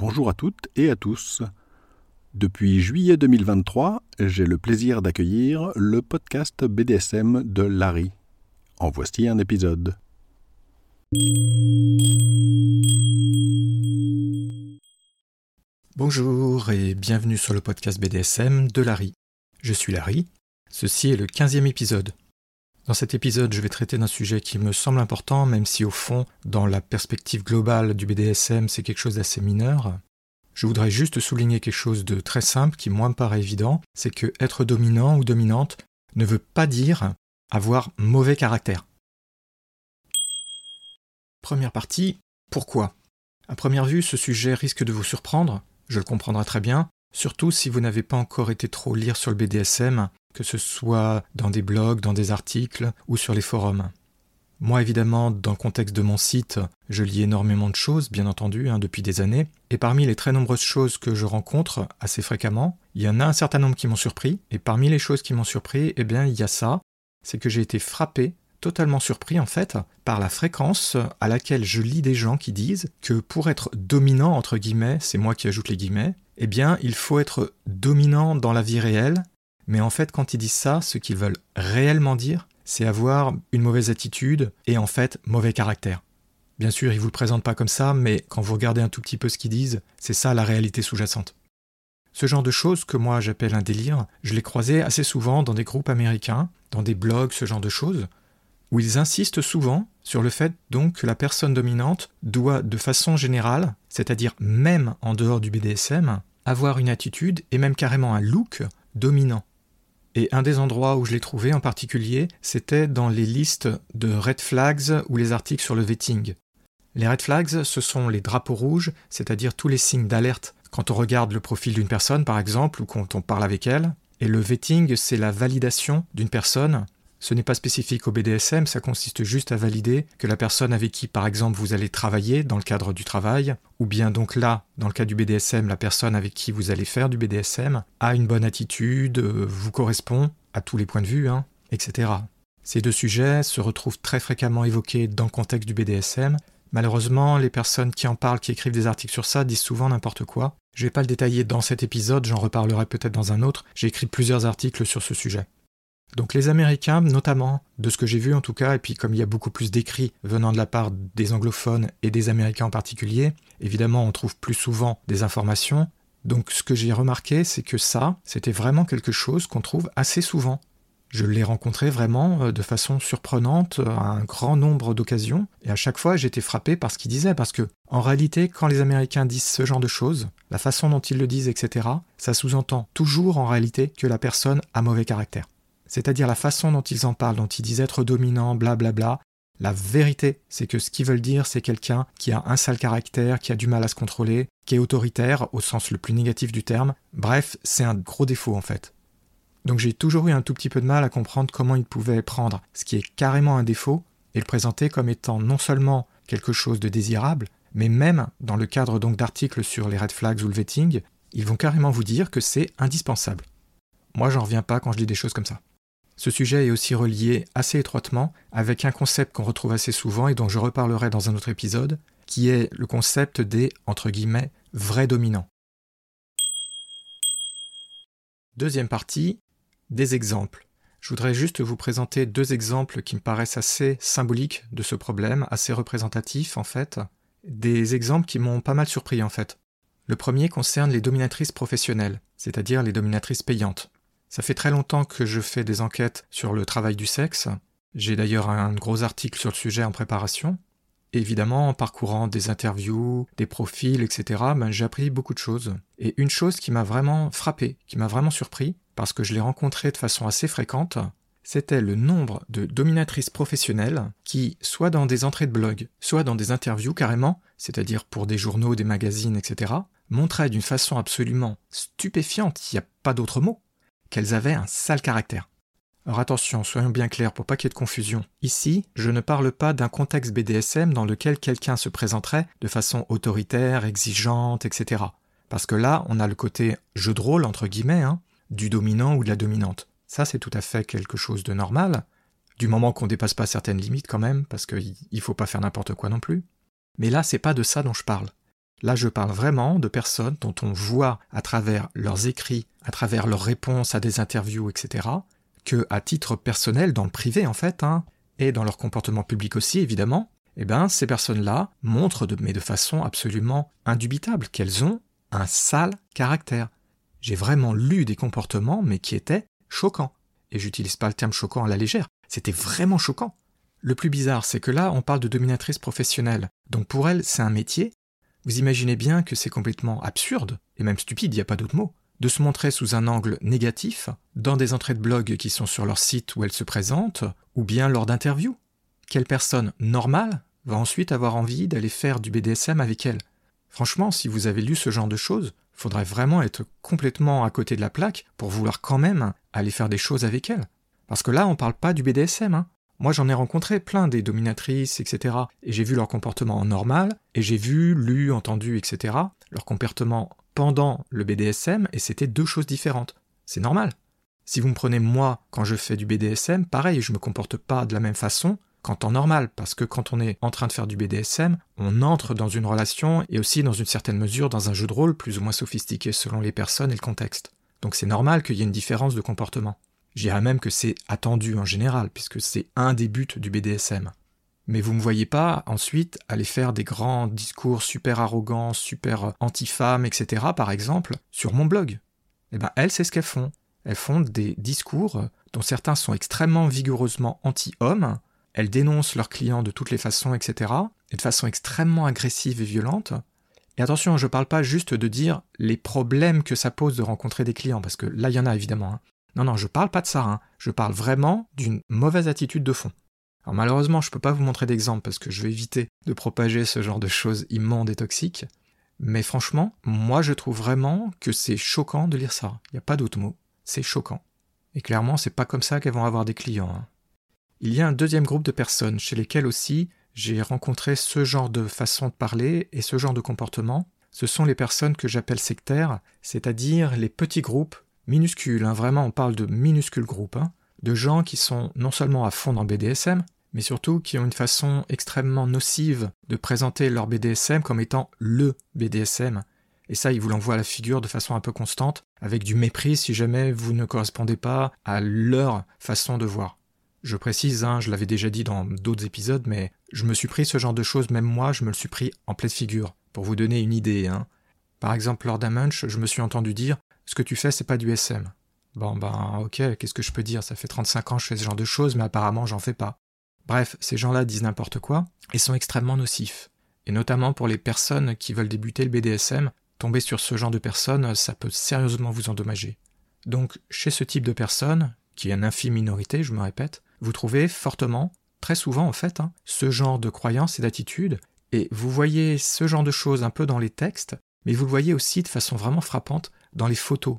Bonjour à toutes et à tous. Depuis juillet 2023, j'ai le plaisir d'accueillir le podcast BDSM de Larry. En voici un épisode. Bonjour et bienvenue sur le podcast BDSM de Larry. Je suis Larry, ceci est le 15e épisode. Dans cet épisode, je vais traiter d'un sujet qui me semble important, même si au fond, dans la perspective globale du BDSM, c'est quelque chose d'assez mineur. Je voudrais juste souligner quelque chose de très simple qui, moi, me paraît évident, c'est que être dominant ou dominante ne veut pas dire avoir mauvais caractère. Première partie, pourquoi? À première vue, ce sujet risque de vous surprendre, je le comprendrai très bien, surtout si vous n'avez pas encore été trop lire sur le BDSM que ce soit dans des blogs, dans des articles ou sur les forums. Moi, évidemment, dans le contexte de mon site, je lis énormément de choses, bien entendu, hein, depuis des années, et parmi les très nombreuses choses que je rencontre assez fréquemment, il y en a un certain nombre qui m'ont surpris, et parmi les choses qui m'ont surpris, eh bien, il y a ça, c'est que j'ai été frappé, totalement surpris en fait, par la fréquence à laquelle je lis des gens qui disent que pour être dominant, entre guillemets, c'est moi qui ajoute les guillemets, eh bien, il faut être dominant dans la vie réelle mais en fait, quand ils disent ça, ce qu'ils veulent réellement dire, c'est avoir une mauvaise attitude et en fait mauvais caractère. Bien sûr, ils vous le présentent pas comme ça, mais quand vous regardez un tout petit peu ce qu'ils disent, c'est ça la réalité sous-jacente. Ce genre de choses que moi j'appelle un délire, je l'ai croisé assez souvent dans des groupes américains, dans des blogs, ce genre de choses, où ils insistent souvent sur le fait donc que la personne dominante doit de façon générale, c'est-à-dire même en dehors du BDSM, avoir une attitude et même carrément un look dominant. Et un des endroits où je l'ai trouvé en particulier, c'était dans les listes de red flags ou les articles sur le vetting. Les red flags, ce sont les drapeaux rouges, c'est-à-dire tous les signes d'alerte quand on regarde le profil d'une personne, par exemple, ou quand on parle avec elle. Et le vetting, c'est la validation d'une personne ce n'est pas spécifique au BDSM, ça consiste juste à valider que la personne avec qui, par exemple, vous allez travailler dans le cadre du travail, ou bien donc là, dans le cas du BDSM, la personne avec qui vous allez faire du BDSM, a une bonne attitude, euh, vous correspond à tous les points de vue, hein, etc. Ces deux sujets se retrouvent très fréquemment évoqués dans le contexte du BDSM. Malheureusement, les personnes qui en parlent, qui écrivent des articles sur ça, disent souvent n'importe quoi. Je ne vais pas le détailler dans cet épisode, j'en reparlerai peut-être dans un autre. J'ai écrit plusieurs articles sur ce sujet. Donc les Américains, notamment, de ce que j'ai vu en tout cas, et puis comme il y a beaucoup plus d'écrits venant de la part des anglophones et des Américains en particulier, évidemment on trouve plus souvent des informations. Donc ce que j'ai remarqué, c'est que ça, c'était vraiment quelque chose qu'on trouve assez souvent. Je l'ai rencontré vraiment euh, de façon surprenante à un grand nombre d'occasions, et à chaque fois j'étais frappé par ce qu'ils disaient, parce que en réalité, quand les Américains disent ce genre de choses, la façon dont ils le disent, etc., ça sous-entend toujours en réalité que la personne a mauvais caractère c'est-à-dire la façon dont ils en parlent, dont ils disent être dominant, blablabla. Bla bla. La vérité, c'est que ce qu'ils veulent dire, c'est quelqu'un qui a un sale caractère, qui a du mal à se contrôler, qui est autoritaire au sens le plus négatif du terme. Bref, c'est un gros défaut en fait. Donc j'ai toujours eu un tout petit peu de mal à comprendre comment ils pouvaient prendre ce qui est carrément un défaut et le présenter comme étant non seulement quelque chose de désirable, mais même dans le cadre donc d'articles sur les red flags ou le vetting, ils vont carrément vous dire que c'est indispensable. Moi, j'en reviens pas quand je dis des choses comme ça. Ce sujet est aussi relié assez étroitement avec un concept qu'on retrouve assez souvent et dont je reparlerai dans un autre épisode, qui est le concept des vrais dominants. Deuxième partie, des exemples. Je voudrais juste vous présenter deux exemples qui me paraissent assez symboliques de ce problème, assez représentatifs en fait, des exemples qui m'ont pas mal surpris en fait. Le premier concerne les dominatrices professionnelles, c'est-à-dire les dominatrices payantes. Ça fait très longtemps que je fais des enquêtes sur le travail du sexe. J'ai d'ailleurs un gros article sur le sujet en préparation. évidemment, en parcourant des interviews, des profils, etc., ben, j'ai appris beaucoup de choses. Et une chose qui m'a vraiment frappé, qui m'a vraiment surpris, parce que je l'ai rencontré de façon assez fréquente, c'était le nombre de dominatrices professionnelles qui, soit dans des entrées de blog, soit dans des interviews carrément, c'est-à-dire pour des journaux, des magazines, etc., montraient d'une façon absolument stupéfiante, il n'y a pas d'autre mot, qu'elles avaient un sale caractère. Alors attention, soyons bien clairs pour pas qu'il y ait de confusion. Ici, je ne parle pas d'un contexte BDSM dans lequel quelqu'un se présenterait de façon autoritaire, exigeante, etc. Parce que là, on a le côté jeu de rôle, entre guillemets, hein, du dominant ou de la dominante. Ça, c'est tout à fait quelque chose de normal, du moment qu'on dépasse pas certaines limites quand même, parce qu'il faut pas faire n'importe quoi non plus. Mais là, c'est pas de ça dont je parle. Là, je parle vraiment de personnes dont on voit à travers leurs écrits, à travers leurs réponses à des interviews, etc., que à titre personnel, dans le privé en fait, hein, et dans leur comportement public aussi évidemment, eh ben ces personnes-là montrent, mais de façon absolument indubitable, qu'elles ont un sale caractère. J'ai vraiment lu des comportements, mais qui étaient choquants. Et j'utilise pas le terme choquant à la légère, c'était vraiment choquant. Le plus bizarre, c'est que là, on parle de dominatrice professionnelle. Donc pour elle, c'est un métier. Vous imaginez bien que c'est complètement absurde, et même stupide, il n'y a pas d'autre mot, de se montrer sous un angle négatif dans des entrées de blog qui sont sur leur site où elle se présente, ou bien lors d'interviews. Quelle personne normale va ensuite avoir envie d'aller faire du BDSM avec elle? Franchement, si vous avez lu ce genre de choses, faudrait vraiment être complètement à côté de la plaque pour vouloir quand même aller faire des choses avec elle. Parce que là, on parle pas du BDSM. Hein. Moi, j'en ai rencontré plein des dominatrices, etc. Et j'ai vu leur comportement normal, et j'ai vu, lu, entendu, etc. Leur comportement pendant le BDSM, et c'était deux choses différentes. C'est normal. Si vous me prenez moi quand je fais du BDSM, pareil, je me comporte pas de la même façon qu'en temps normal, parce que quand on est en train de faire du BDSM, on entre dans une relation et aussi dans une certaine mesure dans un jeu de rôle plus ou moins sophistiqué selon les personnes et le contexte. Donc c'est normal qu'il y ait une différence de comportement. Je même que c'est attendu en général, puisque c'est un des buts du BDSM. Mais vous ne me voyez pas ensuite aller faire des grands discours super arrogants, super anti-femmes, etc., par exemple, sur mon blog. Eh bien, elles, c'est ce qu'elles font. Elles font des discours dont certains sont extrêmement vigoureusement anti-hommes, elles dénoncent leurs clients de toutes les façons, etc., et de façon extrêmement agressive et violente. Et attention, je ne parle pas juste de dire les problèmes que ça pose de rencontrer des clients, parce que là, il y en a évidemment. Hein. Non, non, je parle pas de ça, hein. je parle vraiment d'une mauvaise attitude de fond. Alors malheureusement, je ne peux pas vous montrer d'exemple parce que je vais éviter de propager ce genre de choses immondes et toxiques. Mais franchement, moi je trouve vraiment que c'est choquant de lire ça. Il n'y a pas d'autre mot. C'est choquant. Et clairement, c'est pas comme ça qu'elles vont avoir des clients. Hein. Il y a un deuxième groupe de personnes chez lesquelles aussi j'ai rencontré ce genre de façon de parler et ce genre de comportement. Ce sont les personnes que j'appelle sectaires, c'est-à-dire les petits groupes minuscules, hein, vraiment on parle de minuscules groupes, hein, de gens qui sont non seulement à fond dans le BDSM, mais surtout qui ont une façon extrêmement nocive de présenter leur BDSM comme étant LE BDSM. Et ça, ils vous l'envoient à la figure de façon un peu constante, avec du mépris si jamais vous ne correspondez pas à leur façon de voir. Je précise, hein, je l'avais déjà dit dans d'autres épisodes, mais je me suis pris ce genre de choses, même moi, je me le suis pris en pleine figure, pour vous donner une idée. Hein. Par exemple, lors d'un munch, je me suis entendu dire Ce que tu fais, c'est pas du SM. Bon, ben, ok, qu'est-ce que je peux dire? Ça fait 35 ans que je fais ce genre de choses, mais apparemment, j'en fais pas. Bref, ces gens-là disent n'importe quoi et sont extrêmement nocifs. Et notamment pour les personnes qui veulent débuter le BDSM, tomber sur ce genre de personnes, ça peut sérieusement vous endommager. Donc, chez ce type de personnes, qui est une infime minorité, je me répète, vous trouvez fortement, très souvent en fait, hein, ce genre de croyances et d'attitudes, et vous voyez ce genre de choses un peu dans les textes, mais vous le voyez aussi de façon vraiment frappante dans les photos.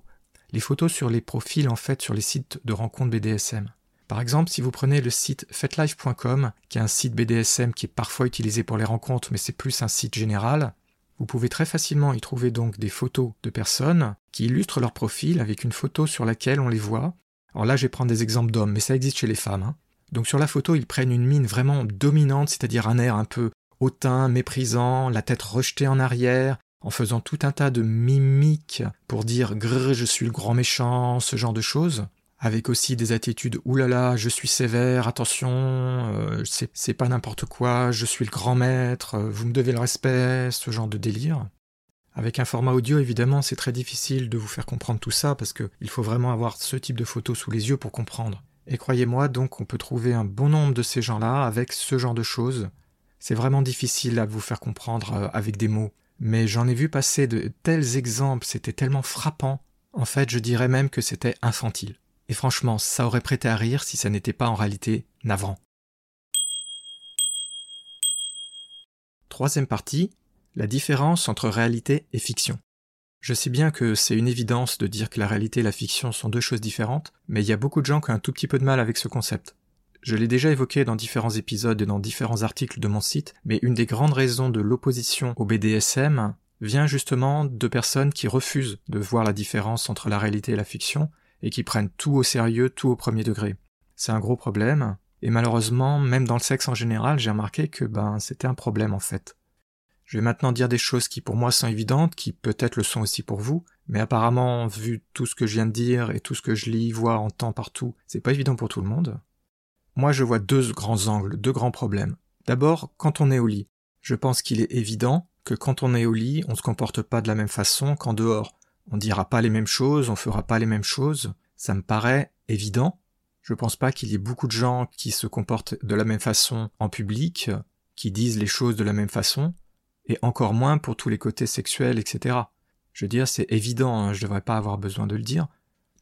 Les photos sur les profils en fait sur les sites de rencontres BDSM. Par exemple, si vous prenez le site fetlife.com, qui est un site BDSM qui est parfois utilisé pour les rencontres, mais c'est plus un site général, vous pouvez très facilement y trouver donc des photos de personnes qui illustrent leur profil avec une photo sur laquelle on les voit, alors là, je vais prendre des exemples d'hommes, mais ça existe chez les femmes. Hein. Donc sur la photo, ils prennent une mine vraiment dominante, c'est-à-dire un air un peu hautain, méprisant, la tête rejetée en arrière, en faisant tout un tas de mimiques pour dire grrr, je suis le grand méchant, ce genre de choses, avec aussi des attitudes oulala, je suis sévère, attention, euh, c'est pas n'importe quoi, je suis le grand maître, vous me devez le respect, ce genre de délire. Avec un format audio, évidemment, c'est très difficile de vous faire comprendre tout ça parce qu'il faut vraiment avoir ce type de photos sous les yeux pour comprendre. Et croyez-moi, donc, on peut trouver un bon nombre de ces gens-là avec ce genre de choses. C'est vraiment difficile à vous faire comprendre euh, avec des mots. Mais j'en ai vu passer de tels exemples, c'était tellement frappant. En fait, je dirais même que c'était infantile. Et franchement, ça aurait prêté à rire si ça n'était pas en réalité navrant. Troisième partie, la différence entre réalité et fiction. Je sais bien que c'est une évidence de dire que la réalité et la fiction sont deux choses différentes, mais il y a beaucoup de gens qui ont un tout petit peu de mal avec ce concept. Je l'ai déjà évoqué dans différents épisodes et dans différents articles de mon site, mais une des grandes raisons de l'opposition au BDSM vient justement de personnes qui refusent de voir la différence entre la réalité et la fiction, et qui prennent tout au sérieux, tout au premier degré. C'est un gros problème, et malheureusement, même dans le sexe en général, j'ai remarqué que ben c'était un problème en fait. Je vais maintenant dire des choses qui pour moi sont évidentes, qui peut-être le sont aussi pour vous, mais apparemment, vu tout ce que je viens de dire et tout ce que je lis, vois, entends partout, c'est pas évident pour tout le monde. Moi, je vois deux grands angles, deux grands problèmes. D'abord, quand on est au lit. Je pense qu'il est évident que quand on est au lit, on ne se comporte pas de la même façon qu'en dehors. On dira pas les mêmes choses, on fera pas les mêmes choses. Ça me paraît évident. Je pense pas qu'il y ait beaucoup de gens qui se comportent de la même façon en public, qui disent les choses de la même façon, et encore moins pour tous les côtés sexuels, etc. Je veux dire, c'est évident, hein, je devrais pas avoir besoin de le dire.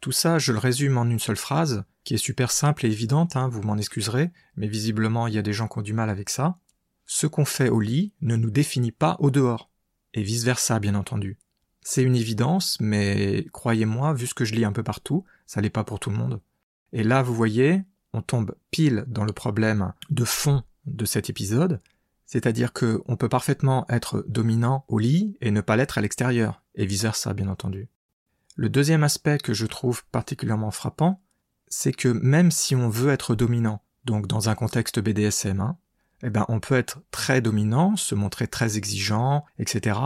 Tout ça, je le résume en une seule phrase, qui est super simple et évidente, hein, vous m'en excuserez, mais visiblement il y a des gens qui ont du mal avec ça. Ce qu'on fait au lit ne nous définit pas au dehors. Et vice versa, bien entendu. C'est une évidence, mais croyez-moi, vu ce que je lis un peu partout, ça l'est pas pour tout le monde. Et là, vous voyez, on tombe pile dans le problème de fond de cet épisode, c'est-à-dire qu'on peut parfaitement être dominant au lit et ne pas l'être à l'extérieur, et vice versa, bien entendu. Le deuxième aspect que je trouve particulièrement frappant, c'est que même si on veut être dominant, donc dans un contexte BDSM, hein, eh ben on peut être très dominant, se montrer très exigeant, etc.,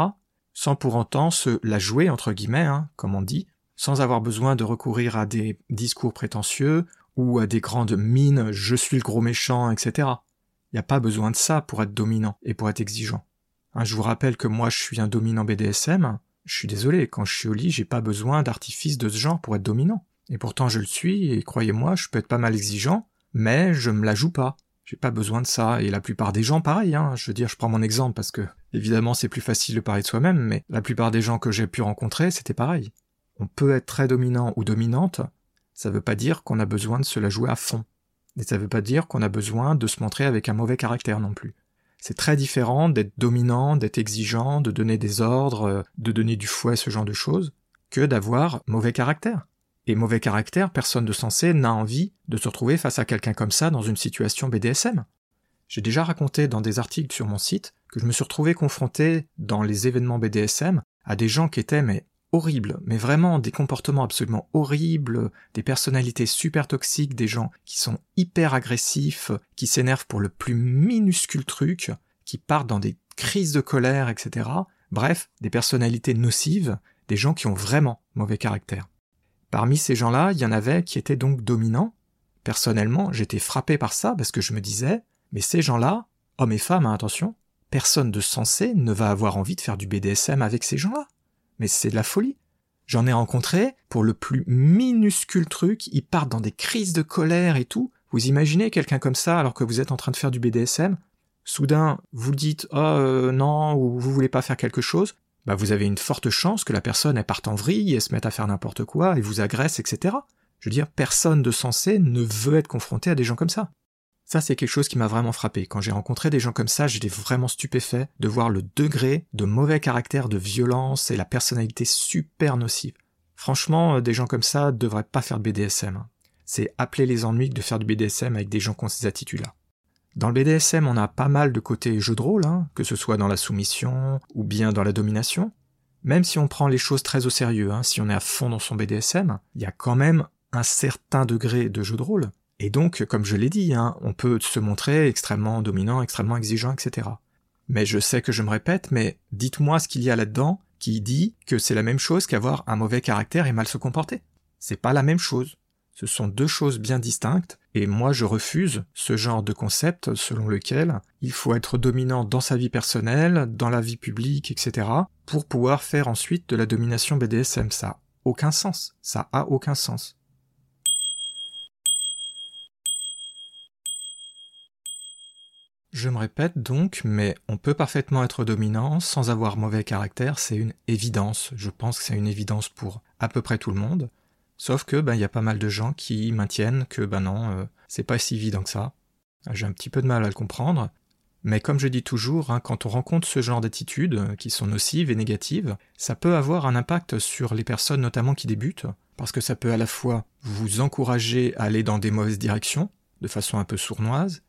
sans pour autant se la jouer entre guillemets, hein, comme on dit, sans avoir besoin de recourir à des discours prétentieux ou à des grandes mines je suis le gros méchant, etc. Il n'y a pas besoin de ça pour être dominant et pour être exigeant. Hein, je vous rappelle que moi je suis un dominant BDSM, je suis désolé, quand je suis au lit, j'ai pas besoin d'artifice de ce genre pour être dominant. Et pourtant je le suis, et croyez-moi, je peux être pas mal exigeant, mais je me la joue pas. J'ai pas besoin de ça, et la plupart des gens, pareil, hein. je veux dire, je prends mon exemple parce que, évidemment, c'est plus facile de parler de soi-même, mais la plupart des gens que j'ai pu rencontrer, c'était pareil. On peut être très dominant ou dominante, ça veut pas dire qu'on a besoin de se la jouer à fond. Et ça veut pas dire qu'on a besoin de se montrer avec un mauvais caractère non plus. C'est très différent d'être dominant, d'être exigeant, de donner des ordres, de donner du fouet, ce genre de choses, que d'avoir mauvais caractère. Et mauvais caractère, personne de sensé n'a envie de se retrouver face à quelqu'un comme ça dans une situation BDSM. J'ai déjà raconté dans des articles sur mon site que je me suis retrouvé confronté dans les événements BDSM à des gens qui étaient mais horribles, mais vraiment des comportements absolument horribles, des personnalités super toxiques, des gens qui sont hyper agressifs, qui s'énervent pour le plus minuscule truc, qui partent dans des crises de colère, etc. Bref, des personnalités nocives, des gens qui ont vraiment mauvais caractère. Parmi ces gens-là, il y en avait qui étaient donc dominants. Personnellement, j'étais frappé par ça parce que je me disais, mais ces gens-là, hommes et femmes, hein, attention, personne de sensé ne va avoir envie de faire du BDSM avec ces gens-là. Mais c'est de la folie. J'en ai rencontré, pour le plus minuscule truc, ils partent dans des crises de colère et tout. Vous imaginez quelqu'un comme ça alors que vous êtes en train de faire du BDSM Soudain, vous dites oh non ou vous voulez pas faire quelque chose, bah vous avez une forte chance que la personne elle parte en vrille et se mette à faire n'importe quoi et vous agresse, etc. Je veux dire, personne de sensé ne veut être confronté à des gens comme ça. Ça, c'est quelque chose qui m'a vraiment frappé. Quand j'ai rencontré des gens comme ça, j'étais vraiment stupéfait de voir le degré de mauvais caractère, de violence et la personnalité super nocive. Franchement, euh, des gens comme ça devraient pas faire de BDSM. Hein. C'est appeler les ennuis de faire du BDSM avec des gens qui ont ces attitudes-là. Dans le BDSM, on a pas mal de côtés jeu de rôle, hein, que ce soit dans la soumission ou bien dans la domination. Même si on prend les choses très au sérieux, hein, si on est à fond dans son BDSM, il y a quand même un certain degré de jeu de rôle. Et donc, comme je l'ai dit, hein, on peut se montrer extrêmement dominant, extrêmement exigeant, etc. Mais je sais que je me répète, mais dites-moi ce qu'il y a là-dedans qui dit que c'est la même chose qu'avoir un mauvais caractère et mal se comporter. C'est pas la même chose. Ce sont deux choses bien distinctes, et moi je refuse ce genre de concept selon lequel il faut être dominant dans sa vie personnelle, dans la vie publique, etc., pour pouvoir faire ensuite de la domination BDSM. Ça a aucun sens. Ça a aucun sens. Je me répète donc, mais on peut parfaitement être dominant sans avoir mauvais caractère, c'est une évidence. Je pense que c'est une évidence pour à peu près tout le monde. Sauf que ben il y a pas mal de gens qui maintiennent que ben non, euh, c'est pas si évident que ça. J'ai un petit peu de mal à le comprendre, mais comme je dis toujours, hein, quand on rencontre ce genre d'attitudes euh, qui sont nocives et négatives, ça peut avoir un impact sur les personnes notamment qui débutent, parce que ça peut à la fois vous encourager à aller dans des mauvaises directions, de façon un peu sournoise,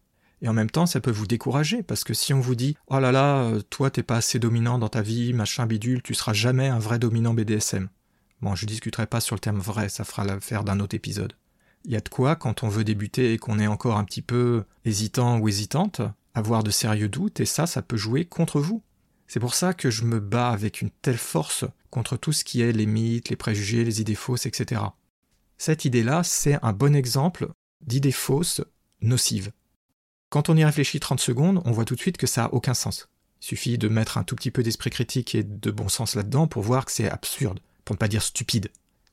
et en même temps ça peut vous décourager, parce que si on vous dit Oh là là, euh, toi t'es pas assez dominant dans ta vie, machin bidule, tu seras jamais un vrai dominant BDSM. Bon, je discuterai pas sur le terme vrai, ça fera l'affaire d'un autre épisode. Il y a de quoi, quand on veut débuter et qu'on est encore un petit peu hésitant ou hésitante, avoir de sérieux doutes, et ça, ça peut jouer contre vous. C'est pour ça que je me bats avec une telle force contre tout ce qui est les mythes, les préjugés, les idées fausses, etc. Cette idée-là, c'est un bon exemple d'idée fausse nocive. Quand on y réfléchit 30 secondes, on voit tout de suite que ça n'a aucun sens. Il suffit de mettre un tout petit peu d'esprit critique et de bon sens là-dedans pour voir que c'est absurde, pour ne pas dire stupide.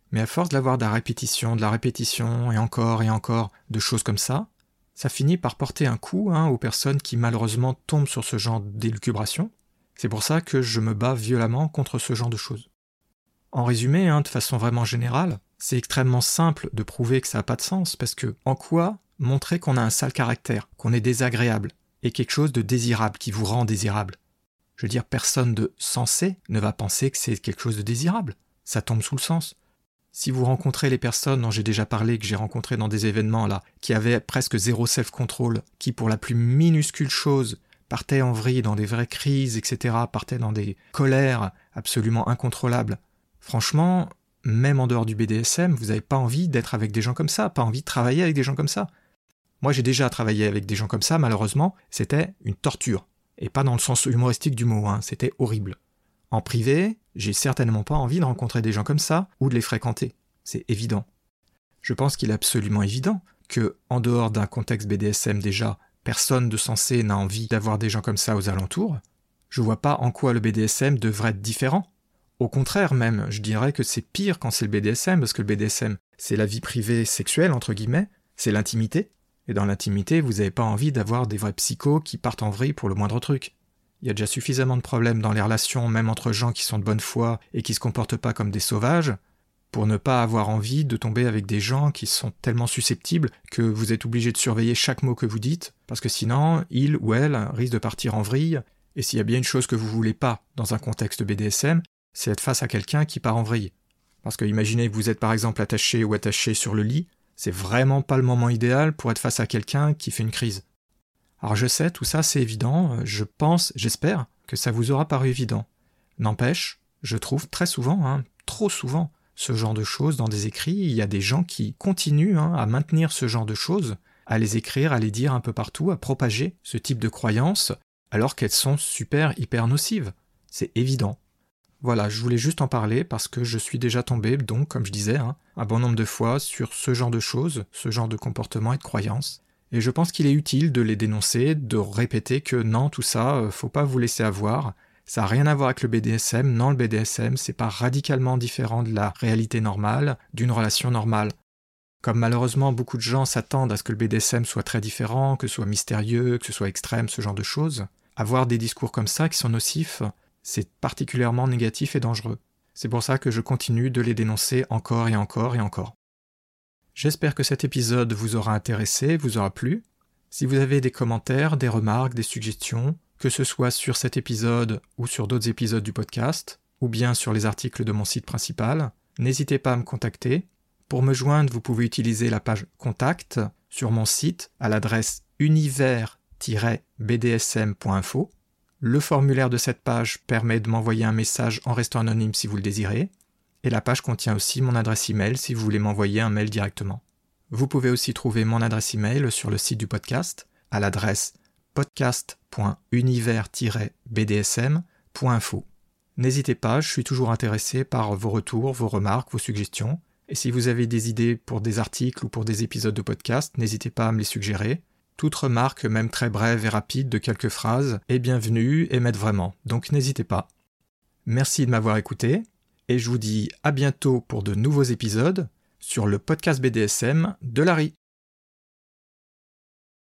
Mais à force d'avoir de la répétition, de la répétition, et encore et encore de choses comme ça, ça finit par porter un coup hein, aux personnes qui malheureusement tombent sur ce genre d'élucubration. C'est pour ça que je me bats violemment contre ce genre de choses. En résumé, hein, de façon vraiment générale, c'est extrêmement simple de prouver que ça n'a pas de sens, parce que en quoi montrer qu'on a un sale caractère, qu'on est désagréable, et quelque chose de désirable qui vous rend désirable Je veux dire, personne de sensé ne va penser que c'est quelque chose de désirable. Ça tombe sous le sens. Si vous rencontrez les personnes dont j'ai déjà parlé, que j'ai rencontrées dans des événements là, qui avaient presque zéro self-control, qui pour la plus minuscule chose partaient en vrille dans des vraies crises, etc., partaient dans des colères absolument incontrôlables, franchement, même en dehors du BDSM, vous n'avez pas envie d'être avec des gens comme ça, pas envie de travailler avec des gens comme ça. Moi, j'ai déjà travaillé avec des gens comme ça, malheureusement, c'était une torture. Et pas dans le sens humoristique du mot, hein, c'était horrible. En privé, j'ai certainement pas envie de rencontrer des gens comme ça ou de les fréquenter. C'est évident. Je pense qu'il est absolument évident que, en dehors d'un contexte BDSM déjà, personne de sensé n'a envie d'avoir des gens comme ça aux alentours. Je vois pas en quoi le BDSM devrait être différent. Au contraire même, je dirais que c'est pire quand c'est le BDSM, parce que le BDSM, c'est la vie privée sexuelle, entre guillemets, c'est l'intimité. Et dans l'intimité, vous n'avez pas envie d'avoir des vrais psychos qui partent en vrille pour le moindre truc. Il y a déjà suffisamment de problèmes dans les relations, même entre gens qui sont de bonne foi et qui se comportent pas comme des sauvages, pour ne pas avoir envie de tomber avec des gens qui sont tellement susceptibles que vous êtes obligé de surveiller chaque mot que vous dites, parce que sinon, il ou elle risque de partir en vrille, et s'il y a bien une chose que vous voulez pas dans un contexte BDSM, c'est être face à quelqu'un qui part en vrille. Parce que imaginez que vous êtes par exemple attaché ou attaché sur le lit, c'est vraiment pas le moment idéal pour être face à quelqu'un qui fait une crise. Alors je sais, tout ça c'est évident, je pense, j'espère que ça vous aura paru évident. N'empêche, je trouve très souvent, hein, trop souvent, ce genre de choses dans des écrits, il y a des gens qui continuent hein, à maintenir ce genre de choses, à les écrire, à les dire un peu partout, à propager ce type de croyances, alors qu'elles sont super hyper nocives. C'est évident. Voilà, je voulais juste en parler parce que je suis déjà tombé, donc, comme je disais, hein, un bon nombre de fois sur ce genre de choses, ce genre de comportement et de croyances. Et je pense qu'il est utile de les dénoncer, de répéter que non, tout ça, euh, faut pas vous laisser avoir. Ça n'a rien à voir avec le BDSM. Non, le BDSM, c'est pas radicalement différent de la réalité normale, d'une relation normale. Comme malheureusement beaucoup de gens s'attendent à ce que le BDSM soit très différent, que ce soit mystérieux, que ce soit extrême, ce genre de choses, avoir des discours comme ça qui sont nocifs, c'est particulièrement négatif et dangereux. C'est pour ça que je continue de les dénoncer encore et encore et encore. J'espère que cet épisode vous aura intéressé, vous aura plu. Si vous avez des commentaires, des remarques, des suggestions, que ce soit sur cet épisode ou sur d'autres épisodes du podcast, ou bien sur les articles de mon site principal, n'hésitez pas à me contacter. Pour me joindre, vous pouvez utiliser la page Contact sur mon site à l'adresse univers-bdsm.info le formulaire de cette page permet de m'envoyer un message en restant anonyme si vous le désirez, et la page contient aussi mon adresse email si vous voulez m'envoyer un mail directement. Vous pouvez aussi trouver mon adresse email sur le site du podcast à l'adresse podcast.univers-bdsm.info. N'hésitez pas, je suis toujours intéressé par vos retours, vos remarques, vos suggestions. Et si vous avez des idées pour des articles ou pour des épisodes de podcast, n'hésitez pas à me les suggérer. Toute remarque, même très brève et rapide de quelques phrases, est bienvenue et m'aide vraiment, donc n'hésitez pas. Merci de m'avoir écouté, et je vous dis à bientôt pour de nouveaux épisodes sur le podcast BDSM de Larry.